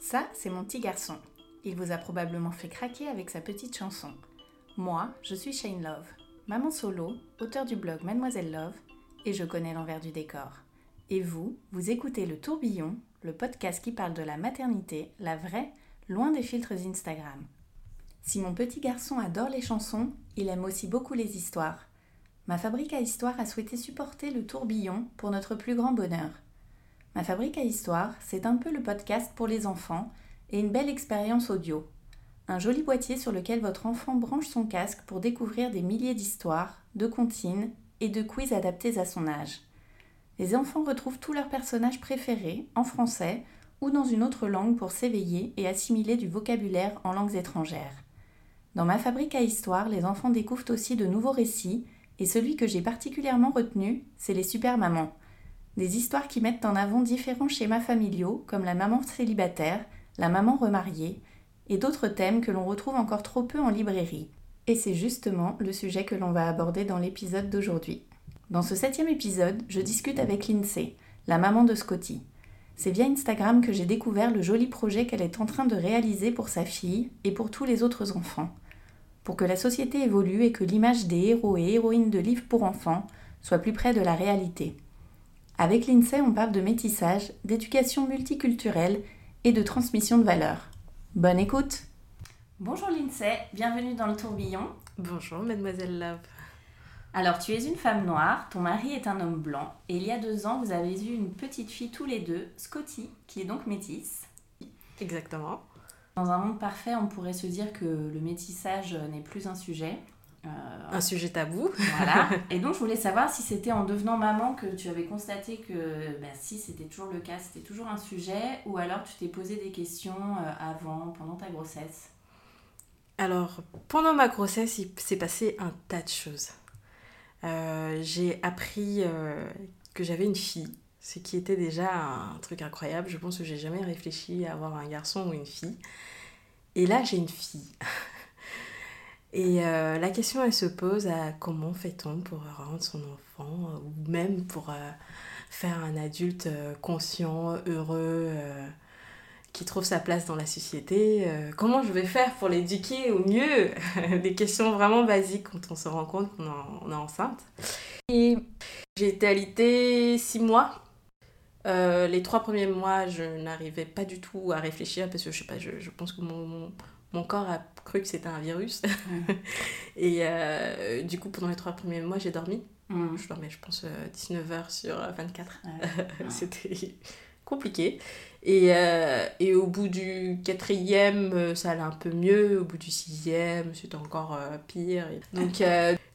Ça, c'est mon petit garçon. Il vous a probablement fait craquer avec sa petite chanson. Moi, je suis Shane Love, maman solo, auteur du blog Mademoiselle Love, et je connais l'envers du décor. Et vous, vous écoutez Le Tourbillon, le podcast qui parle de la maternité, la vraie, loin des filtres Instagram. Si mon petit garçon adore les chansons, il aime aussi beaucoup les histoires. Ma fabrique à histoire a souhaité supporter le tourbillon pour notre plus grand bonheur. Ma fabrique à histoire, c'est un peu le podcast pour les enfants et une belle expérience audio. Un joli boîtier sur lequel votre enfant branche son casque pour découvrir des milliers d'histoires, de comptines et de quiz adaptés à son âge. Les enfants retrouvent tous leurs personnages préférés en français ou dans une autre langue pour s'éveiller et assimiler du vocabulaire en langues étrangères. Dans ma fabrique à histoire, les enfants découvrent aussi de nouveaux récits, et celui que j'ai particulièrement retenu, c'est les super mamans. Des histoires qui mettent en avant différents schémas familiaux, comme la maman célibataire, la maman remariée, et d'autres thèmes que l'on retrouve encore trop peu en librairie. Et c'est justement le sujet que l'on va aborder dans l'épisode d'aujourd'hui. Dans ce septième épisode, je discute avec Lindsay, la maman de Scotty. C'est via Instagram que j'ai découvert le joli projet qu'elle est en train de réaliser pour sa fille et pour tous les autres enfants. Pour que la société évolue et que l'image des héros et héroïnes de livres pour enfants soit plus près de la réalité. Avec Lindsay, on parle de métissage, d'éducation multiculturelle et de transmission de valeurs. Bonne écoute Bonjour Lindsay, bienvenue dans le tourbillon. Bonjour, mademoiselle Love. Alors, tu es une femme noire, ton mari est un homme blanc, et il y a deux ans, vous avez eu une petite fille tous les deux, Scotty, qui est donc métisse. Exactement. Dans un monde parfait, on pourrait se dire que le métissage n'est plus un sujet. Euh, Un sujet tabou. voilà. Et donc, je voulais savoir si c'était en devenant maman que tu avais constaté que bah, si c'était toujours le cas, c'était toujours un sujet, ou alors tu t'es posé des questions euh, avant, pendant ta grossesse? Alors, pendant ma grossesse, il s'est passé un tas de choses. Euh, j'ai appris euh, que j'avais une fille, ce qui était déjà un truc incroyable. Je pense que j'ai jamais réfléchi à avoir un garçon ou une fille. Et là, j'ai une fille. Et euh, la question, elle se pose à comment fait-on pour rendre son enfant, ou même pour euh, faire un adulte euh, conscient, heureux, qui trouve sa place dans la société. comment je vais faire pour l'éduquer au mieux? Des questions vraiment basiques quand on se rend compte qu'on est enceinte. Et j'ai été alitée six mois. Euh, les trois premiers mois, je n'arrivais pas du tout à réfléchir parce que je sais pas, je, je pense que mon, mon, mon corps a cru que c'était un virus. Et euh, du coup, pendant les trois premiers mois, j'ai dormi. Mm. Je dormais, je pense, 19 heures sur euh, 24. Ouais. C'était compliqué. Et, euh, et au bout du quatrième, euh, ça allait un peu mieux. Au bout du sixième, c'était encore euh, pire. Donc,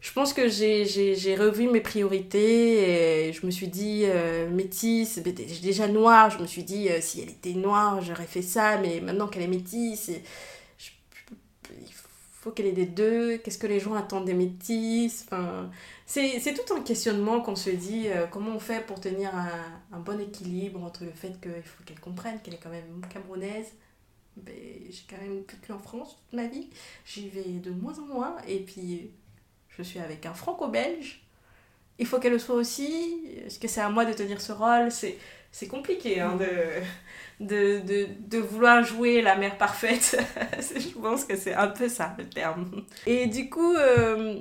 je pense que j'ai- revu mes priorités et je me suis dit, métisse, déjà noire, je me suis dit, si elle était noire, j'aurais fait ça, mais maintenant qu'elle est métisse, il faut qu'elle ait des deux. Qu'est-ce que les gens attendent des métisses? Enfin, c'est, tout un questionnement qu'on se dit euh, comment on fait pour tenir un, un bon équilibre entre le fait qu'il faut qu'elle comprenne qu'elle est quand même camerounaise. Ben, j'ai quand même vécu en France toute ma vie. J'y vais de moins en moins. Et puis, je suis avec un franco-belge. Il faut qu'elle le soit aussi. Est-ce que c'est à moi de tenir ce rôle? C'est compliqué hein, de, de, de, de vouloir jouer la mère parfaite. je pense que c'est un peu ça le terme. Et du coup, euh,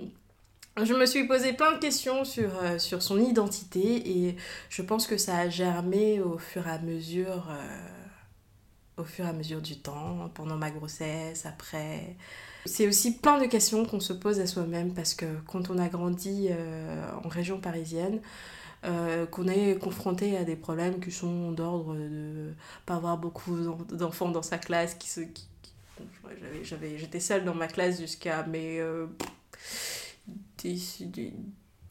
je me suis posé plein de questions sur, euh, sur son identité et je pense que ça a germé au fur et à mesure, euh, au fur et à mesure du temps, pendant ma grossesse, après. C'est aussi plein de questions qu'on se pose à soi-même parce que quand on a grandi euh, en région parisienne, qu'on est confronté à des problèmes qui sont d'ordre de pas avoir beaucoup d'enfants dans sa classe, qui se... J'étais seule dans ma classe jusqu'à mes...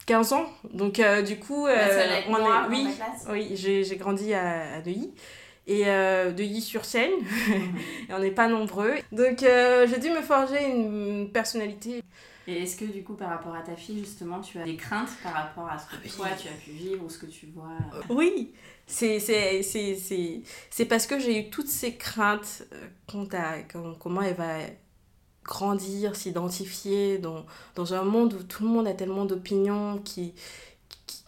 15 ans. Donc, du coup, on est, oui, oui j'ai, grandi à, à Neuilly et euh, de Yi-sur-Seine. et on n'est pas nombreux. Donc euh, j'ai dû me forger une personnalité. Et est-ce que du coup par rapport à ta fille justement tu as des craintes par rapport à ce que ah toi tu as pu vivre ou ce que tu vois euh? Oui, c'est, c'est, c'est, c'est, parce que j'ai eu toutes ces craintes quant à comment elle va grandir, s'identifier dans, dans un monde où tout le monde a tellement d'opinions qui,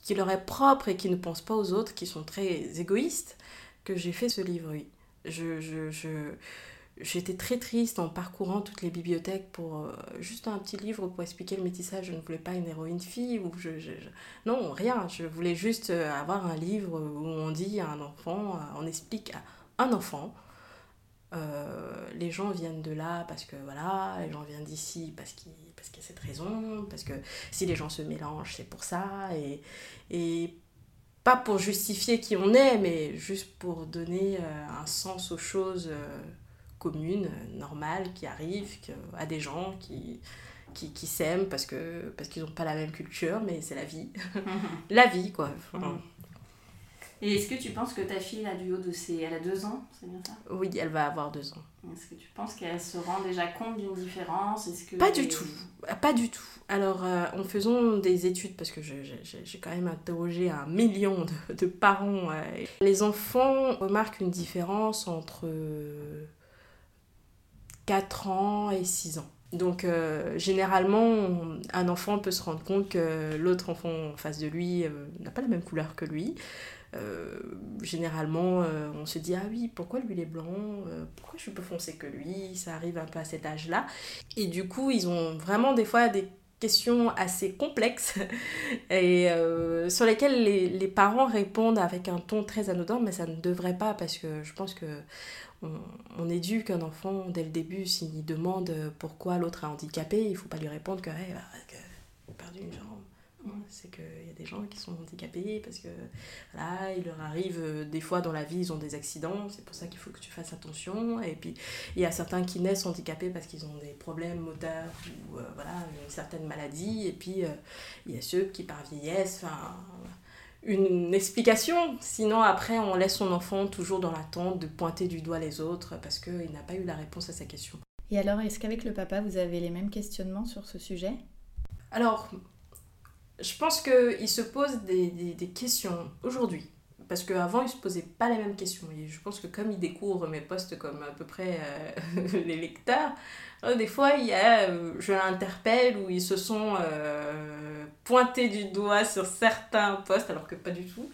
qui, leur est propre et qui ne pensent pas aux autres, qui sont très égoïstes que j'ai fait ce livre, oui. Je, je, je, j'étais très triste en parcourant toutes les bibliothèques pour euh, juste un petit livre pour expliquer le métissage. Je ne voulais pas une héroïne fille ou je, je, non rien. Je voulais juste euh, avoir un livre où on dit à un enfant, euh, on explique à un enfant. Les gens viennent de là parce que voilà, les gens viennent d'ici parce qu'il parce qu'il y a cette raison, parce que si les gens se mélangent, c'est pour ça. Et, et pas pour justifier qui on est, mais juste pour donner euh, un sens aux choses euh, communes, normales, qui arrivent à des gens qui, qui, qui s'aiment parce que parce qu'ils n'ont pas la même culture, mais c'est la vie. la vie, quoi. Et est-ce que tu penses que ta fille a du haut de ses... Elle a deux ans, c'est bien ça? Oui, elle va avoir deux ans. Est-ce que tu penses qu'elle se rend déjà compte d'une différence? Est-ce que Pas du tout. Pas du tout. Alors, euh, en faisant des études, parce que j'ai quand même interrogé un million de, parents, euh, les enfants remarquent une différence entre 4 ans et 6 ans. Donc, euh, généralement, un enfant peut se rendre compte que l'autre enfant en face de lui n'a pas la même couleur que lui. Euh, généralement, euh, on se dit Ah oui, pourquoi lui il est blanc euh, Pourquoi je suis plus foncé que lui Ça arrive un peu à cet âge-là. Et du coup, ils ont vraiment des fois des questions assez complexes et sur lesquelles les, parents répondent avec un ton très anodin, mais ça ne devrait pas parce que je pense que on, on éduque un enfant dès le début s'il demande pourquoi l'autre est handicapé, il faut pas lui répondre que, hey, bah, perdu une jambe c'est qu'il y a des gens qui sont handicapés parce que voilà, il leur arrive euh, des fois dans la vie, ils ont des accidents, c'est pour ça qu'il faut que tu fasses attention. Et puis il y a certains qui naissent handicapés parce qu'ils ont des problèmes moteurs ou euh, voilà, une certaine maladie. Et puis euh, il y a ceux qui par vieillesse, enfin une explication. Sinon, après, on laisse son enfant toujours dans l'attente de pointer du doigt les autres parce qu'il n'a pas eu la réponse à sa question. Et alors, est-ce qu'avec le papa, vous avez les mêmes questionnements sur ce sujet? Alors, je pense qu'il se pose des, des, questions aujourd'hui. Parce qu'avant, il ne se posait pas les mêmes questions. Et je pense que comme il découvre mes posts comme à peu près euh, les lecteurs, euh, des fois, il y a, euh, je l'interpelle où ils se sont pointés du doigt sur certains posts, alors que pas du tout.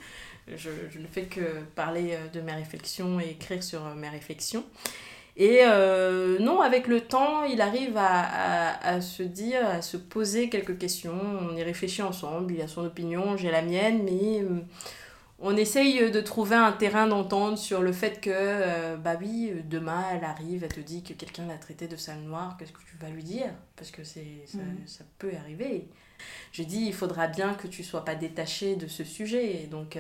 Je, je ne fais que parler de mes réflexions et écrire sur mes réflexions. Et euh, non, avec le temps, il arrive à, à, à, se dire, à se poser quelques questions. On y réfléchit ensemble. Il a son opinion, j'ai la mienne, mais euh, on essaye de trouver un terrain d'entente sur le fait que, euh, bah oui, demain elle arrive, elle te dit que quelqu'un l'a traité de sale noire, qu'est-ce que tu vas lui dire? Parce que c'est, ça, mhm. ça, peut arriver. Je dis, il faudra bien que tu sois pas détaché de ce sujet. Donc,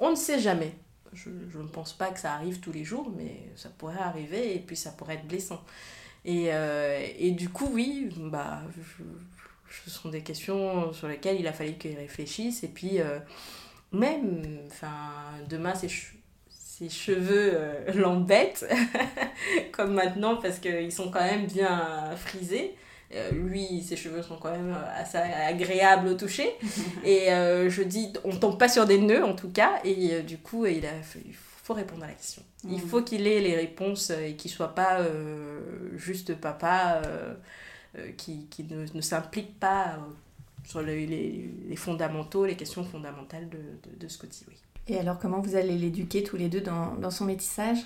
on ne sait jamais. Je, je, ne pense pas que ça arrive tous les jours, mais ça pourrait arriver et puis ça pourrait être blessant. Et, euh, et du coup, oui, bah, ce sont des questions sur lesquelles il a fallu qu'il réfléchisse. Et puis, euh, même, enfin, demain, ses, ses cheveux euh, l'embêtent, comme maintenant, parce qu'ils sont quand même bien frisés. Euh, lui, ses cheveux sont quand même euh, assez agréables au toucher. et euh, je dis, on tombe pas sur des nœuds en tout cas. Et du coup, il, a, il faut répondre à la question. Il mhm. faut qu'il ait les réponses et qu'il soit pas juste papa qui, qui ne, ne s'implique pas sur les, les, les, fondamentaux, les questions fondamentales de, de. Oui. Et alors, comment vous allez l'éduquer tous les deux dans, dans son métissage?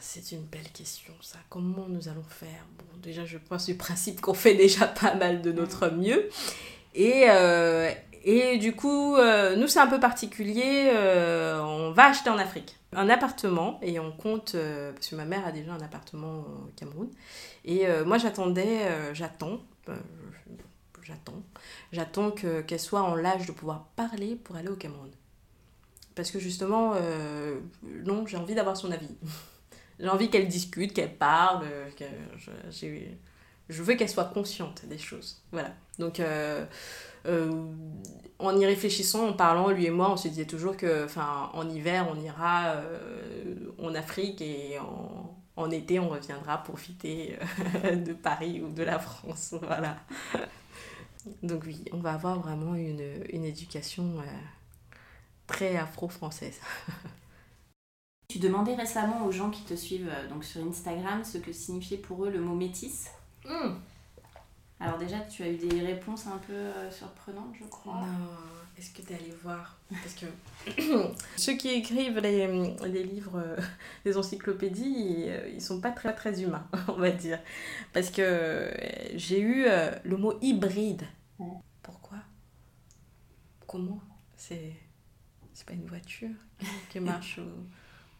C'est une belle question, ça. Comment nous allons faire? Bon, déjà, je pense du principe qu'on fait déjà pas mal de notre mm. mieux. Et, euh, et du coup, euh, nous, c'est un peu particulier. Euh, on va acheter en Afrique un appartement et on compte, parce que ma mère a déjà un appartement au Cameroun. Et moi, j'attendais, j'attends, j'attends, j'attends qu'elle soit en l'âge de pouvoir parler pour aller au Cameroun. parce que justement, non, j'ai envie d'avoir son avis. j'ai envie qu'elle discute, qu'elle parle, que je, veux qu'elle soit consciente des choses. Voilà. Donc, en y réfléchissant, en parlant, lui et moi, on se disait toujours que, en hiver, on ira en Afrique et en, en été, on reviendra profiter de Paris ou de la France. Voilà. Donc oui, on va avoir vraiment une, une éducation euh, très afro-française. tu demandais récemment aux gens qui te suivent euh, donc sur Instagram ce que signifiait pour eux le mot métis. Hmm. Alors déjà, tu as eu des réponses un peu euh, surprenantes, je crois. Non, est-ce que tu es allé voir? Parce que ceux qui écrivent les, les livres, les encyclopédies, ils, sont pas très, très humains, on va dire. Parce que j'ai eu le mot hybride pourquoi? Comment? C'est c'est pas une voiture qui marche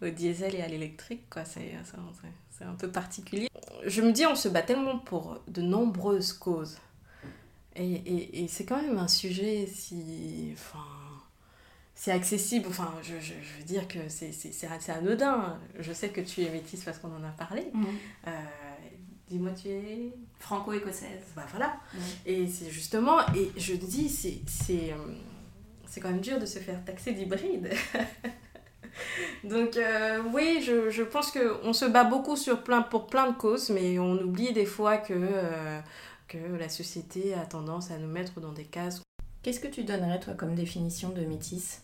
au, diesel et à l'électrique, quoi. C'est un peu particulier. Je me dis, on se bat tellement pour de nombreuses causes. Et, et, et c'est quand même un sujet si. Enfin. C'est accessible, enfin, je, je, je, veux dire que c'est anodin. Je sais que tu es métisse parce qu'on en a parlé. Mmh. Euh, Dis-moi, tu es franco-écossaise. Bah voilà. Et c'est justement, et je te dis, euh, c'est quand même dur de se faire taxer d'hybride. Donc euh, oui, je, je pense qu'on se bat beaucoup sur plein, pour plein de causes, mais on oublie des fois que, euh, que la société a tendance à nous mettre dans des cases. Qu'est-ce que tu donnerais toi comme définition de métisse?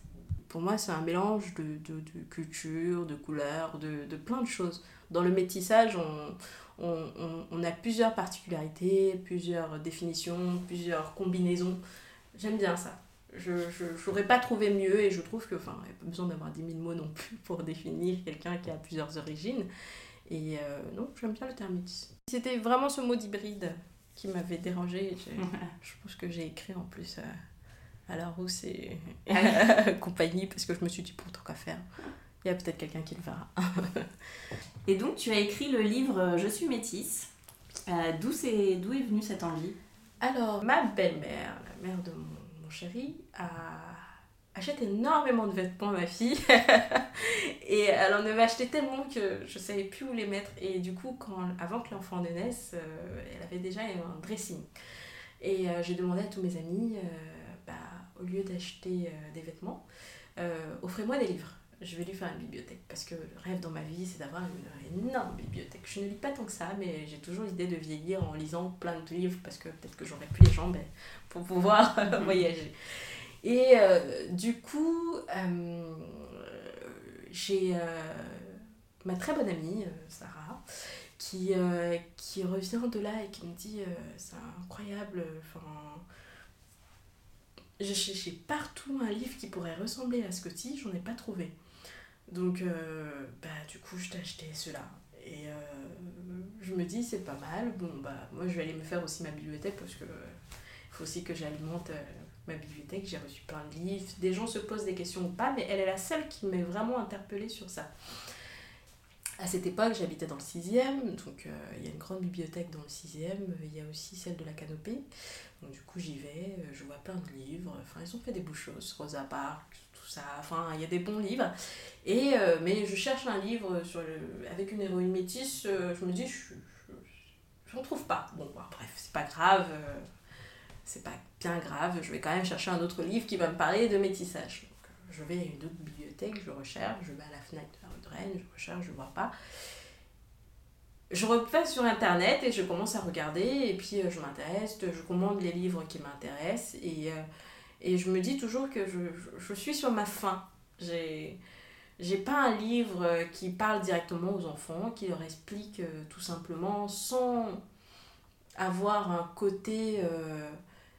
Pour moi, c'est un mélange de, de, de culture, de couleurs, de, de plein de choses. Dans le métissage, on, on, a plusieurs particularités, plusieurs définitions, plusieurs combinaisons. J'aime bien ça. Je n'aurais pas trouvé mieux et je trouve que, enfin, il n'y a pas besoin d'avoir 10 000 mots non plus pour définir quelqu'un qui a plusieurs origines. Et euh, non, j'aime bien le terme métis. C'était vraiment ce mot d'hybride qui m'avait dérangé. Je pense que j'ai écrit en plus euh, à la rousse et compagnie parce que je me suis dit, pour tant qu'à faire, il y a peut-être quelqu'un qui le verra. Et donc, tu as écrit le livre euh, Je suis métisse. Euh, d'où, est, d'où est venue cette envie? Alors, ma belle-mère, la mère de mon, chéri, a... achète énormément de vêtements ma fille. et elle en avait acheté tellement que je ne savais plus où les mettre. Et du coup, quand, avant que l'enfant ne naisse, euh, elle avait déjà un dressing. Et j'ai demandé à tous mes amis, bah, au lieu d'acheter des vêtements, offrez-moi des livres je vais lui faire une bibliothèque parce que le rêve dans ma vie c'est d'avoir une énorme bibliothèque. Je ne lis pas tant que ça, mais j'ai toujours l'idée de vieillir en lisant plein de livres parce que peut-être que j'aurai plus les jambes pour pouvoir voyager. Et euh, du coup, euh, j'ai euh, ma très bonne amie, Sarah, qui, qui revient de là et qui me dit c'est incroyable, enfin. J'ai cherché partout un livre qui pourrait ressembler à Scotty, j'en ai pas trouvé. Donc, euh, bah, du coup, je t'ai acheté cela. Et euh, je me dis, c'est pas mal. Bon, bah, moi, je vais aller me faire aussi ma bibliothèque parce que il faut aussi que j'alimente euh, ma bibliothèque. J'ai reçu plein de livres. Des gens se posent des questions ou pas, mais elle est la seule qui m'est vraiment interpellée sur ça. À cette époque, j'habitais dans le 6e, donc il y a une grande bibliothèque dans le 6e, il y a aussi celle de la Canopée. Donc du coup, j'y vais, je vois plein de livres, enfin, ils ont fait des beaux choses, Rosa Parks, ça, enfin, il y a des bons livres. Et, euh, mais je cherche un livre sur le, avec une héroïne métisse, euh, je me dis, je n'en trouve pas. Bon, bah, bref, c'est pas grave, euh, c'est pas bien grave, je vais quand même chercher un autre livre qui va me parler de métissage. je vais à une autre bibliothèque, je recherche, je vais à la fenêtre de la rue de Rennes, je recherche, je vois pas. Je repasse sur internet et je commence à regarder et puis je m'intéresse, je commande les livres qui m'intéressent et et je me dis toujours que je, je, suis sur ma faim. J'ai j'ai pas un livre qui parle directement aux enfants, qui leur explique euh, tout simplement sans avoir un côté euh,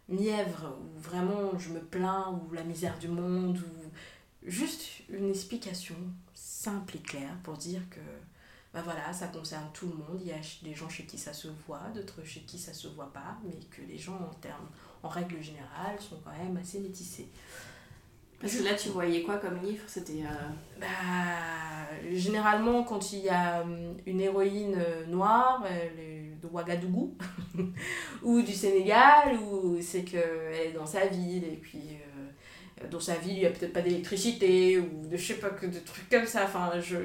mièvre où vraiment je me plains ou la misère du monde ou juste une explication simple et claire pour dire que bah voilà, ça concerne tout le monde. Il y a des gens chez qui ça se voit, d'autres chez qui ça se voit pas, mais que les gens en termes en règle générale, sont quand même assez métissés. Parce que là, tu voyais quoi comme livre? C'était. Euh, bah, généralement, quand il y a hum, une héroïne euh, noire, de Ouagadougou, ou du Sénégal, ou c'est qu'elle est dans sa ville, et puis dans sa vie, il n'y a peut-être pas d'électricité ou de je sais pas que de trucs comme ça. Enfin, je,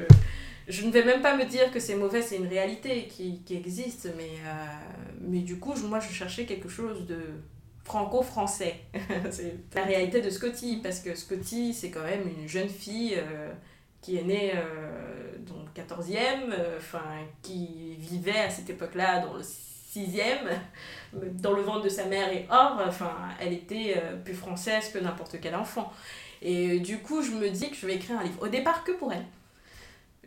je ne vais même pas me dire que c'est mauvais, c'est une réalité qui, existe, mais, euh, mais du coup, moi, je cherchais quelque chose de franco-français. c'est la réalité de Scotty, parce que Scotty, c'est quand même une jeune fille euh, qui est née euh, dans le 14e, euh, enfin, qui vivait à cette époque-là dans le 6e, dans le ventre de sa mère et or, enfin, elle était plus française que n'importe quel enfant. Et du coup, je me dis que je vais écrire un livre. Au départ, que pour elle.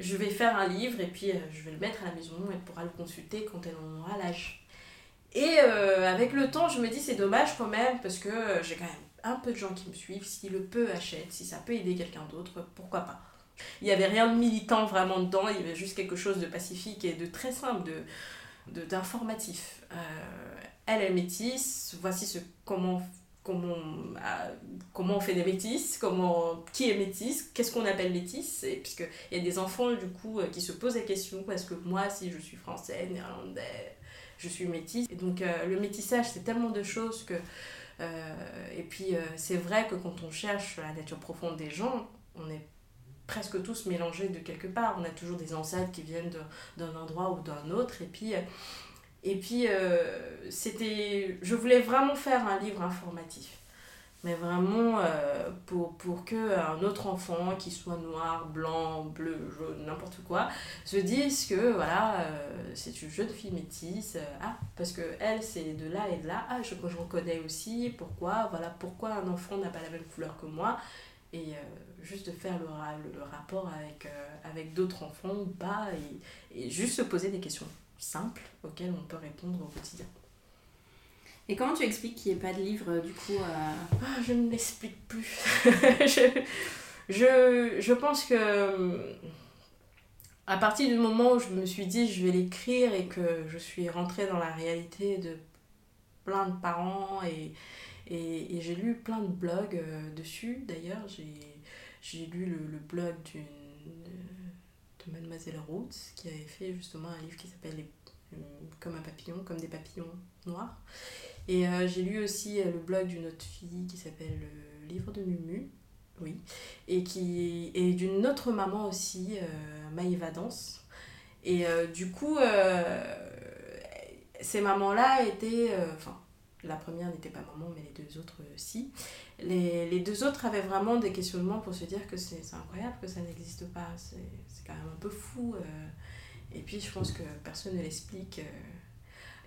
Je vais faire un livre et puis euh, je vais le mettre à la maison. Elle pourra le consulter quand elle en aura l'âge. Et euh, avec le temps, je me dis c'est dommage quand même parce que euh, j'ai quand même un peu de gens qui me suivent. Si le peu achète, si ça peut aider quelqu'un d'autre, pourquoi pas? Il n'y avait rien de militant vraiment dedans, il y avait juste quelque chose de pacifique et de très simple, de, de- d'informatif. Euh, elle est métisse, voici ce, comment, comment, ah, comment on fait des métisses, comment, qui est métisse, qu'est-ce qu'on appelle métisse, et puisque il y a des enfants du coup euh, qui se posent la question, est-ce que moi si je suis français, néerlandais, je suis métisse. Et donc euh, le métissage c'est tellement de choses que... euh, et puis c'est vrai que quand on cherche la nature profonde des gens, on est presque tous mélangés de quelque part. On a toujours des ancêtres qui viennent d'un endroit ou d'un autre. Et puis, et puis euh, c'était, je voulais vraiment faire un livre informatif. Mais vraiment euh, pour, pour que un autre enfant, qui soit noir, blanc, bleu, jaune, n'importe quoi, se dise que voilà, euh, c'est une jeune fille métisse. euh, ah, parce que elle, c'est de là et de là. Ah, je, je reconnais aussi. Pourquoi? Voilà, pourquoi un enfant n'a pas la même couleur que moi? Et juste de faire le, le, rapport avec, avec d'autres enfants pas, et juste se poser des questions simples auxquelles on peut répondre au quotidien. Et comment tu expliques qu'il n'y ait pas de livre du coup euh, Ah, je ne l'explique plus. je, je, je pense que euh, à partir du moment où je me suis dit je vais l'écrire et que je suis rentrée dans la réalité de plein de parents et, et, et j'ai lu plein de blogs euh, dessus d'ailleurs j'ai j'ai lu le, le blog d'une de Mademoiselle Roots qui avait fait justement un livre qui s'appelle euh, comme un papillon comme des papillons noirs et euh, j'ai lu aussi euh, le blog d'une autre fille qui s'appelle Le livre de Mumu, oui, et, qui, d'une autre maman aussi, euh, Maïva Danse. Et du coup, ces mamans-là étaient. Enfin, la première n'était pas maman, mais les deux autres, euh, si. Les, les deux autres avaient vraiment des questionnements pour se dire que c'est incroyable que ça n'existe pas. C'est quand même un peu fou. euh. Et puis, je pense que personne ne l'explique. euh,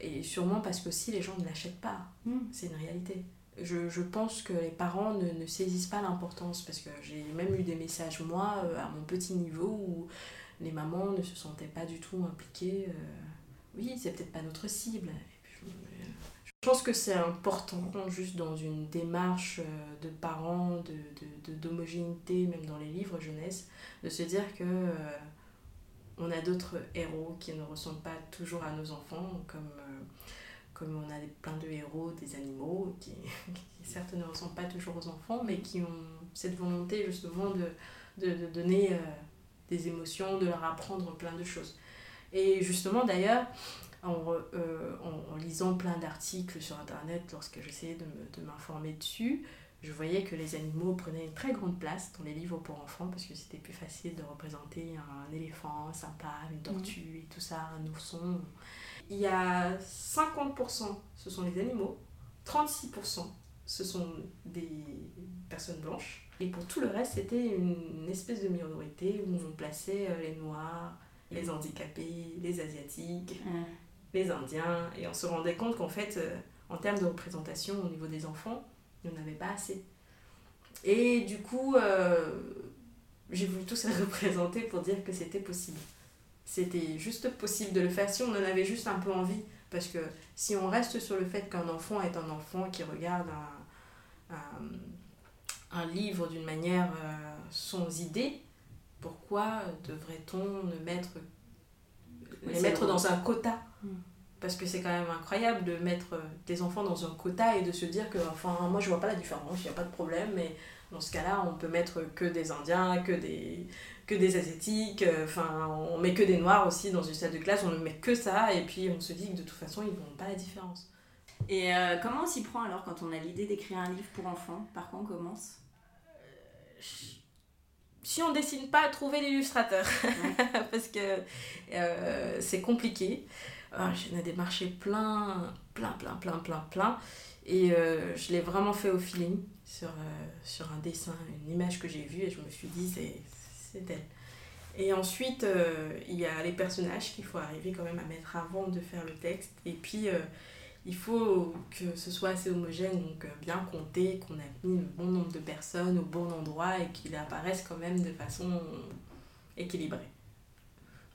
et sûrement parce que si les gens ne l'achètent pas, Hmm. c'est une réalité. Je, je pense que les parents ne, ne saisissent pas l'importance parce que j'ai même eu des messages, moi, euh, à mon petit niveau, où les mamans ne se sentaient pas du tout impliquées. oui, c'est peut-être pas notre cible. Et puis, je, pense que c'est important, juste dans une démarche euh, de parents, de, de, de- d'homogénéité, même dans les livres jeunesse, de se dire que euh, on a d'autres héros qui ne ressemblent pas toujours à nos enfants, comme, euh, comme on a plein de héros des animaux qui, certes ne ressemblent pas toujours aux enfants, mais qui ont cette volonté justement de, de, donner des émotions, de leur apprendre plein de choses. Et justement d'ailleurs, en, euh, en, en lisant plein d'articles sur Internet, lorsque j'essayais de me- de m'informer dessus, je voyais que les animaux prenaient une très grande place dans les livres pour enfants parce que c'était plus facile de représenter un éléphant sympa, une tortue et tout ça, un ourson. Il y a 50% ce sont les animaux, 36% ce sont des personnes blanches et pour tout le reste c'était une espèce de minorité où on plaçait euh, les noirs, les handicapés, les asiatiques, les Indiens, et on se rendait compte qu'en fait, euh, en termes de représentation au niveau des enfants, il n'y en avait pas assez. Et du coup, euh, j'ai voulu tous les représenter pour dire que c'était possible. C'était juste possible de le faire si on en avait juste un peu envie. Parce que si on reste sur le fait qu'un enfant est un enfant qui regarde un, un, un livre d'une manière euh, sans idée, pourquoi devrait-on ne mettre, Oui, les mettre dans un quota? Parce que c'est quand même incroyable de mettre des enfants dans un quota et de se dire que, enfin, moi je vois pas la différence, il n'y a pas de problème, mais dans ce cas-là, on peut mettre que des Indiens, que des, que des Asiatiques, euh, enfin, on met que des Noirs aussi dans une salle de classe, on ne met que ça, et puis on se dit que de toute façon, ils ne verront pas la différence. Et euh, comment on s'y prend alors quand on a l'idée d'écrire un livre pour enfants? Par quoi on commence? Si on dessine pas, trouver l'illustrateur. Parce que euh, c'est compliqué. Ah, J'en ai démarché plein, plein, plein, plein, plein, plein. Et euh, je l'ai vraiment fait au feeling sur, euh, sur un dessin, une image que j'ai vue et je me suis dit, c'est elle. Et ensuite, il y a les personnages qu'il faut arriver quand même à mettre avant de faire le texte. Et puis, il faut que ce soit assez homogène, donc bien compté, qu'on ait mis le bon nombre de personnes au bon endroit et qu'il apparaisse quand même de façon équilibrée.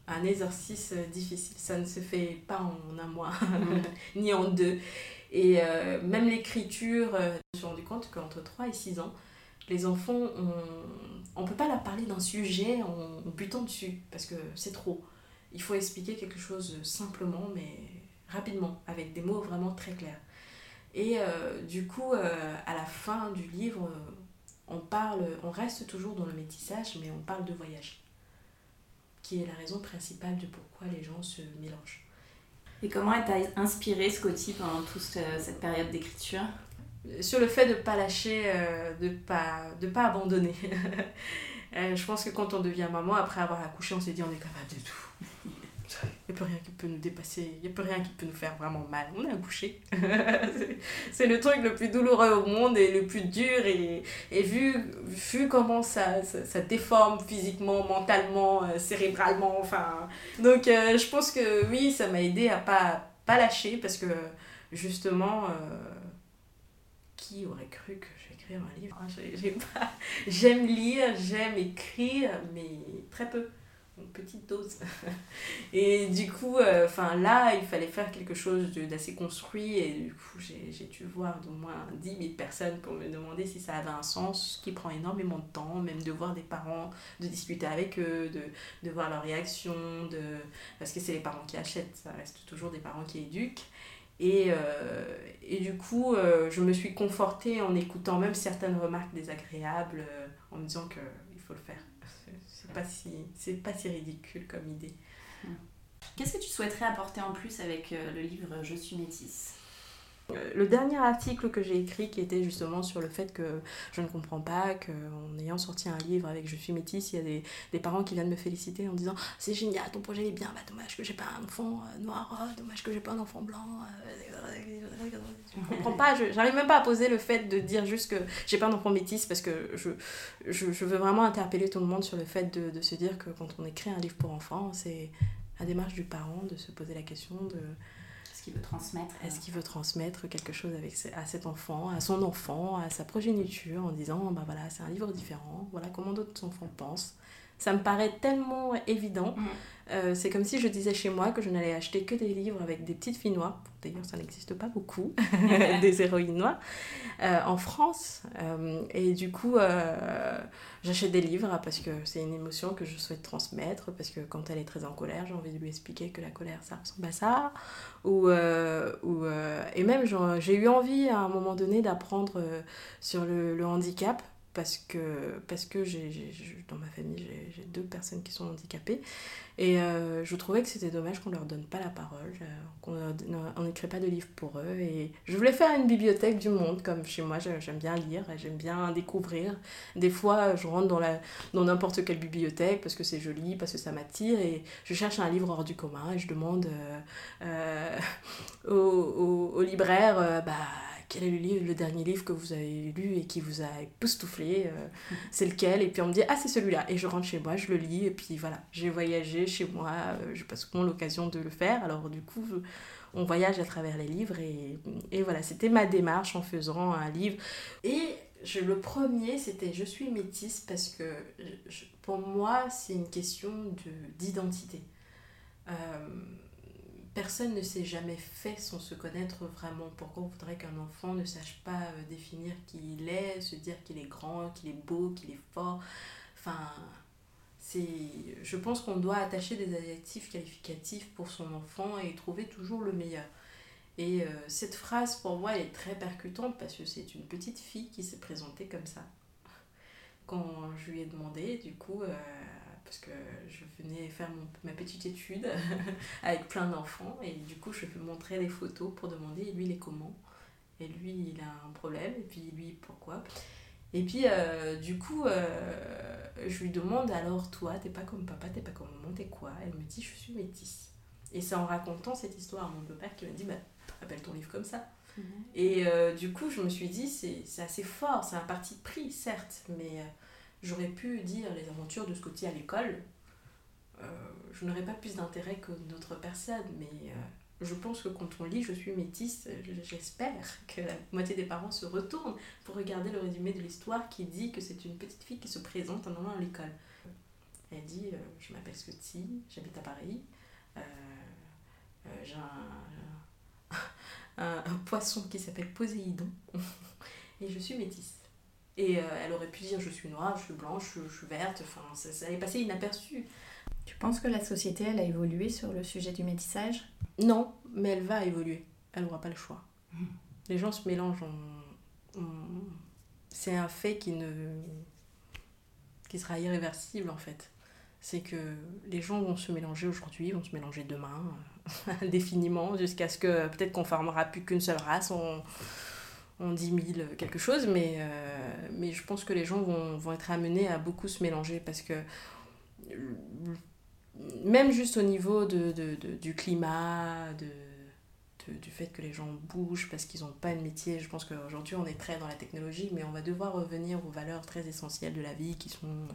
Un exercice difficile, ça ne se fait pas en un mois, ni en deux. Et euh, même l'écriture, euh, je me suis rendu compte qu'entre 3 et 6 ans, les enfants, on ne peut pas leur parler d'un sujet en, en butant dessus, parce que c'est trop. Il faut expliquer quelque chose simplement, mais rapidement, avec des mots vraiment très clairs. Et euh, du coup, euh, à la fin du livre, euh, on parle, on reste toujours dans le métissage, mais on parle de voyage, qui est la raison principale de pourquoi les gens se mélangent. Et comment elle t'a inspiré Scotty pendant toute cette période d'écriture? Sur le fait de ne pas lâcher, de ne pas, de pas abandonner. je pense que quand on devient maman, après avoir accouché, on s'est dit on est capable de tout n'y a plus rien qui peut nous dépasser, il n'y a plus rien qui peut nous faire vraiment mal. On est accouché. c'est le truc le plus douloureux au monde et le plus dur. Et, et vu, vu comment ça, ça, déforme physiquement, mentalement, euh, cérébralement, enfin. Donc euh, je pense que oui, ça m'a aidé à pas, pas lâcher parce que justement, euh, qui aurait cru que j'écrirais un livre? Hein, J'aime lire, j'aime écrire, mais très peu petite dose. et du coup, euh, enfin là, il fallait faire quelque chose d'assez construit et du coup, j'ai dû voir d'au moins 10 000 personnes pour me demander si ça avait un sens, ce qui prend énormément de temps, même de voir des parents, de discuter avec eux, de, de voir leurs réactions, de... parce que c'est les parents qui achètent, ça reste toujours des parents qui éduquent. Et, euh, et du coup, euh, je me suis confortée en écoutant même certaines remarques désagréables, en me disant qu'il faut le faire c'est pas si ridicule comme idée. Qu'est-ce que tu souhaiterais apporter en plus avec euh, le livre Je suis métisse? Le dernier article que j'ai écrit qui était justement sur le fait que je ne comprends pas qu'en ayant sorti un livre avec Je suis métisse, il y a des, parents qui viennent me féliciter en disant c'est génial, ton projet est bien, bah, dommage que j'ai pas un enfant euh, noir, dommage que j'ai pas un enfant blanc. je comprends pas, j'arrive même pas à poser le fait de dire juste que j'ai pas un enfant métisse parce que je, je, veux vraiment interpeller tout le monde sur le fait de, de se dire que quand on écrit un livre pour enfants, c'est la démarche du parent de se poser la question de qu'il veut transmettre Est-ce euh, qu'il veut transmettre quelque chose avec, à cet enfant, à son enfant, à sa progéniture, en disant, bah voilà, c'est un livre différent, voilà comment d'autres enfants pensent. Ça me paraît tellement évident. Euh, c'est comme si je disais chez moi que je n'allais acheter que des livres avec des petites filles noires. D'ailleurs, ça n'existe pas beaucoup, des héroïnes noires, euh, en France. Euh, et du coup, j'achète des livres parce que c'est une émotion que je souhaite transmettre. Parce que quand elle est très en colère, j'ai envie de lui expliquer que la colère, ça ressemble à ça. Ou, ou, et même, j'ai eu envie à un moment donné d'apprendre sur le, le handicap parce que, parce que dans ma famille, j'ai deux personnes qui sont handicapées. Et euh, je trouvais que c'était dommage qu'on leur donne pas la parole, euh, qu'on n'écrit pas de livres pour eux. Et je voulais faire une bibliothèque du monde, comme chez moi, j'aime bien lire, j'aime bien découvrir. Des fois, je rentre dans, la, dans n'importe quelle bibliothèque parce que c'est joli, parce que ça m'attire, et je cherche un livre hors du commun et je demande euh, au, au, au, libraire, bah quel est le, livre, le dernier livre que vous avez lu et qui vous a époustouflé euh, C'est lequel? Et puis on me dit, ah, c'est celui-là. Et je rentre chez moi, je le lis, et puis voilà, j'ai voyagé chez moi, euh, je passe souvent l'occasion de le faire. Alors du coup, on voyage à travers les livres, et, et voilà, c'était ma démarche en faisant un livre. Et le premier, c'était Je suis métisse parce que pour moi, c'est une question d'identité. Euh, personne ne s'est jamais fait sans se connaître vraiment. Pourquoi on voudrait qu'un enfant ne sache pas euh, définir qui il est, se dire qu'il est grand, qu'il est beau, qu'il est fort? Enfin, c'est, je pense qu'on doit attacher des adjectifs qualificatifs pour son enfant et trouver toujours le meilleur. Et euh, cette phrase, pour moi, est très percutante parce que c'est une petite fille qui s'est présentée comme ça. Quand je lui ai demandé, du coup, euh, parce que je venais faire mon, ma petite étude avec plein d'enfants et du coup je lui montrer des photos pour demander lui il est comment? Et lui il a un problème et puis lui pourquoi? Et puis, euh, du coup, euh, je lui demande alors, toi, t'es pas comme papa, t'es pas comme maman, t'es quoi? Elle me dit, je suis métisse. Et c'est en racontant cette histoire à mon beau-père qui m'a dit, bah, appelle ton livre comme ça. Et euh, du coup, je me suis dit, c'est assez fort, c'est un parti de pris, certes, mais j'aurais pu dire les aventures de Scotty à l'école. Euh, je n'aurais pas plus d'intérêt que d'autres personnes, mais euh, je pense que quand on lit Je suis métisse, je- j'espère que la moitié des parents se retournent pour regarder le résumé de l'histoire qui dit que c'est une petite fille qui se présente un moment à l'école. Elle dit euh, Je m'appelle Scotty, j'habite à Paris, euh, euh, j'ai un- un poisson qui s'appelle Poséidon et je suis métisse. Et euh, elle aurait pu dire Je suis noire, je suis blanche, je, je suis verte, enfin ça, ça allait passer inaperçu. Tu penses que la société, elle a évolué sur le sujet du métissage? Non, mais elle va évoluer. Elle n'aura pas le choix. Les gens se mélangent. en- en- C'est un fait qui ne qui sera irréversible en fait. C'est que les gens vont se mélanger aujourd'hui, vont se mélanger demain, indéfiniment, jusqu'à ce que peut-être qu'on formera plus qu'une seule race, on, on 10 000 quelque chose, mais, euh, mais je pense que les gens vont, vont être amenés à beaucoup se mélanger parce que euh, même juste au niveau de, du climat, de, du fait que les gens bougent parce qu'ils n'ont pas de métier, je pense qu'aujourd'hui on est très dans la technologie, mais on va devoir revenir aux valeurs très essentielles de la vie qui sont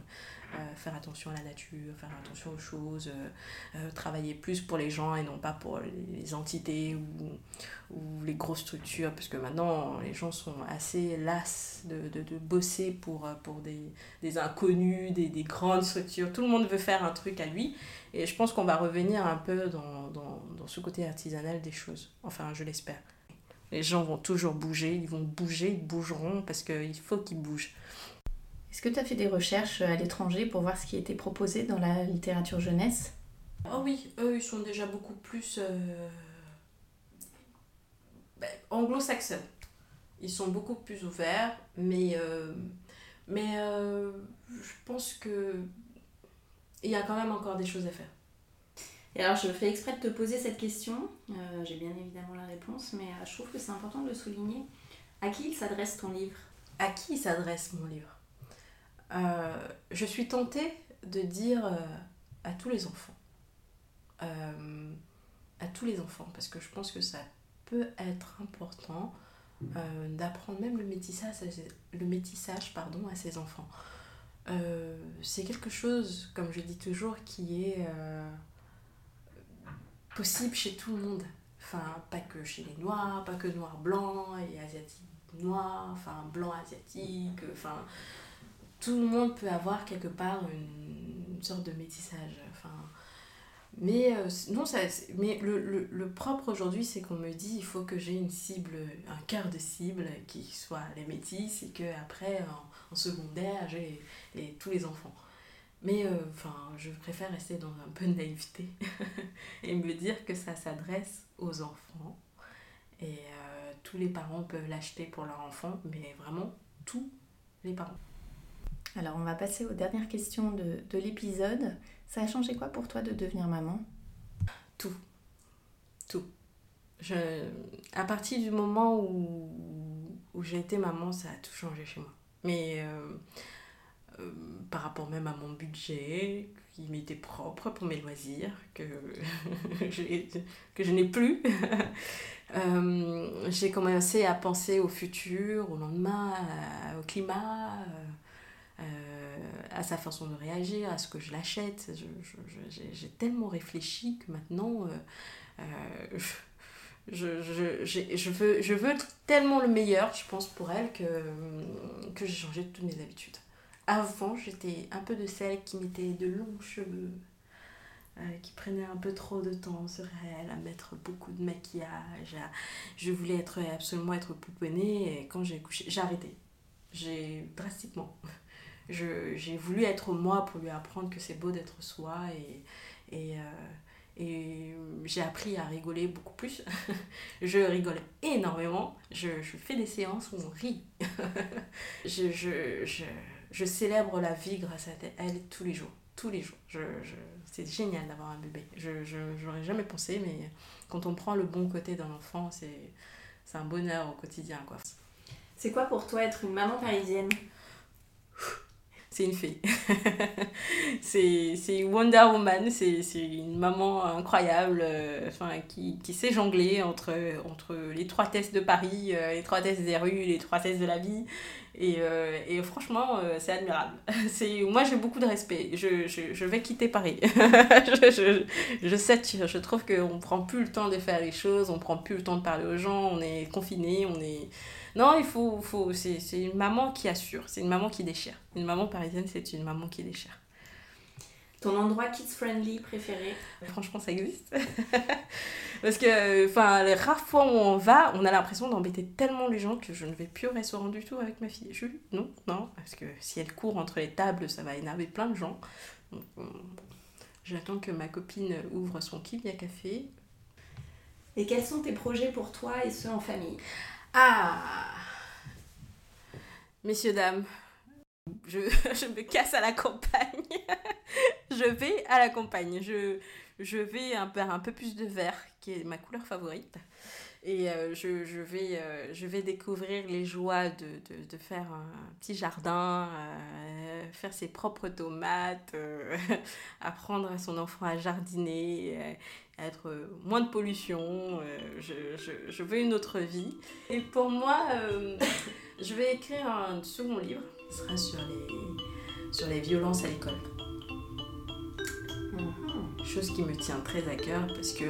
faire attention à la nature, faire attention aux choses, euh, euh, travailler plus pour les gens et non pas pour les, entités ou, ou les grosses structures, parce que maintenant les gens sont assez las de, de, bosser pour, euh, pour des, des inconnus, des, des grandes structures. Tout le monde veut faire un truc à lui. Et je pense qu'on va revenir un peu dans, dans, dans ce côté artisanal des choses. Enfin, je l'espère. Les gens vont toujours bouger, ils vont bouger, ils bougeront parce qu'il faut qu'ils bougent. Est-ce que tu as fait des recherches à l'étranger pour voir ce qui était proposé dans la littérature jeunesse? Oh oui, eux, ils sont déjà beaucoup plus euh, ben, anglo-saxons. Ils sont beaucoup plus ouverts, mais, euh, mais euh, je pense que il y a quand même encore des choses à faire. Et alors, je fais exprès de te poser cette question. Euh, J'ai bien évidemment la réponse, mais euh, je trouve que c'est important de souligner. À qui il s'adresse ton livre? À qui s'adresse mon livre? Euh, Je suis tentée de dire euh, à tous les enfants. Euh, à tous les enfants, parce que je pense que ça peut être important d'apprendre même le métissage, le métissage pardon, à ses enfants. C'est quelque chose, comme je dis toujours, qui est possible chez tout le monde. Enfin, pas que chez les noirs, pas que noirs-blancs et asiatiques noirs, enfin blanc asiatique, enfin tout le monde peut avoir quelque part une, sorte de métissage. Enfin, mais euh, non, ça, mais le, le, le propre aujourd'hui, c'est qu'on me dit il faut que j'ai une cible, un cœur de cible qui soit les métis et que après en, secondaire j'ai tous les enfants. Mais euh, enfin, je préfère rester dans un peu de naïveté et me dire que ça s'adresse aux enfants et euh, tous les parents peuvent l'acheter pour leur enfant, mais vraiment tous les parents. Alors, on va passer aux dernières questions de, de l'épisode. Ça a changé quoi pour toi de devenir maman? Tout. Tout. Je, à partir du moment où, j'ai été maman, ça a tout changé chez moi. Mais euh, euh, par rapport même à mon budget, qui m'était propre pour mes loisirs, que, je n'ai plus, euh, j'ai commencé à penser au futur, au lendemain, au climat. Euh, à sa façon de réagir, à ce que je l'achète. Je, je- je- j'ai, tellement réfléchi que maintenant, euh, euh, je, je, j'ai- je, veux, je veux tellement le meilleur, je pense, pour elle, que, que j'ai changé toutes mes habitudes. Avant, j'étais un peu de celle qui mettait de longs cheveux, qui prenait un peu trop de temps sur elle, à mettre beaucoup de maquillage. Je voulais être, absolument être pouponnée, et quand j'ai couché, j'ai arrêté. J'ai drastiquement je- j'ai voulu être moi pour lui apprendre que c'est beau d'être soi et, et, euh, et j'ai appris à rigoler beaucoup plus. je rigole énormément. Je, je fais des séances où on rit. je, je, je, je célèbre la vie grâce à elle tous les jours. Tous les jours. Je, c'est génial d'avoir un bébé. Je j'aurais jamais pensé, mais quand on prend le bon côté d'un enfant, c'est, c'est un bonheur au quotidien. Quoi. C'est quoi pour toi être une maman parisienne? C'est une fée. c'est Wonder Woman, c'est une maman incroyable euh, enfin, qui, qui, sait jongler entre, entre les trois tests de Paris, euh, les trois tests des rues, les trois tests de la vie. Et, euh, et franchement, c'est admirable. Moi, j'ai beaucoup de respect. Je, je, je vais quitter Paris. je, je, je, sais, je trouve qu'on prend plus le temps de faire les choses, on prend plus le temps de parler aux gens, on est confiné, on est non, il faut, faut c'est une maman qui assure, c'est une maman qui déchire. Une maman parisienne, c'est une maman qui déchire. Ton endroit kids-friendly préféré Franchement, ça existe. Parce que, enfin, les rares fois où on va, on a l'impression d'embêter tellement les gens que je ne vais plus au restaurant du tout avec ma fille. Je, non, non, parce que si elle court entre les tables, ça va énerver plein de gens. J'attends que ma copine ouvre son Kibia Café. Et quels sont tes projets pour toi et ceux en famille? Ah Messieurs, dames, je, me casse à la campagne. je vais à la campagne. Je, je vais un peu, un peu plus de vert, qui est ma couleur favorite. Et euh, je, je, vais, euh, je vais découvrir les joies de, de, de faire un petit jardin, euh, faire ses propres tomates, apprendre à son enfant à jardiner, être moins de pollution, je, je, je, veux une autre vie. Et pour moi, je vais écrire un second livre, sera sur les, sur les violences à l'école. Mhm. Chose qui me tient très à cœur parce que,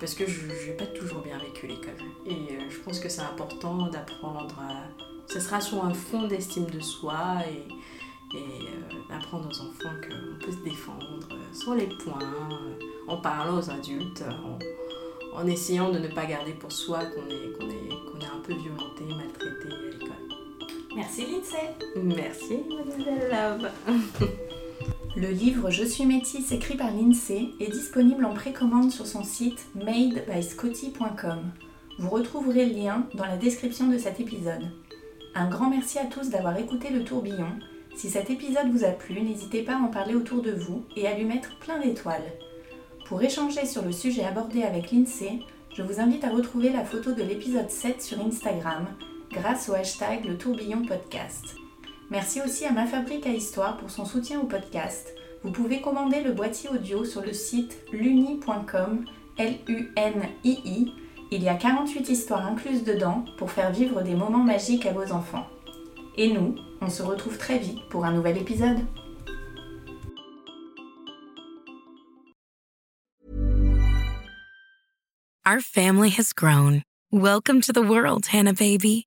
parce que je n'ai pas toujours bien vécu l'école. Et je pense que c'est important d'apprendre à... Ce sera sur un fond d'estime de soi et, et d'apprendre aux enfants qu'on peut se défendre sur les points en parlant aux adultes, en, essayant de ne pas garder pour soi qu'on est, qu'on est, Merci Lindsay. Merci Mademoiselle Love. Le livre Je suis métisse écrit par Lindsay est disponible en précommande sur son site madebyscotty.com. Vous retrouverez le lien dans la description de cet épisode. Un grand merci à tous d'avoir écouté le tourbillon. Si cet épisode vous a plu, n'hésitez pas à en parler autour de vous et à lui mettre plein d'étoiles. Pour échanger sur le sujet abordé avec l'INSEE, je vous invite à retrouver la photo de l'épisode 7 sur Instagram grâce au hashtag le tourbillon podcast. Merci aussi à Ma Fabrique à Histoire pour son soutien au podcast. Vous pouvez commander le boîtier audio sur le site luni.com, L-U-N-I-I. Il y a 48 histoires incluses dedans pour faire vivre des moments magiques à vos enfants. Et nous, on se retrouve très vite pour un nouvel épisode. Our family has grown. Welcome to the world, Hannah baby.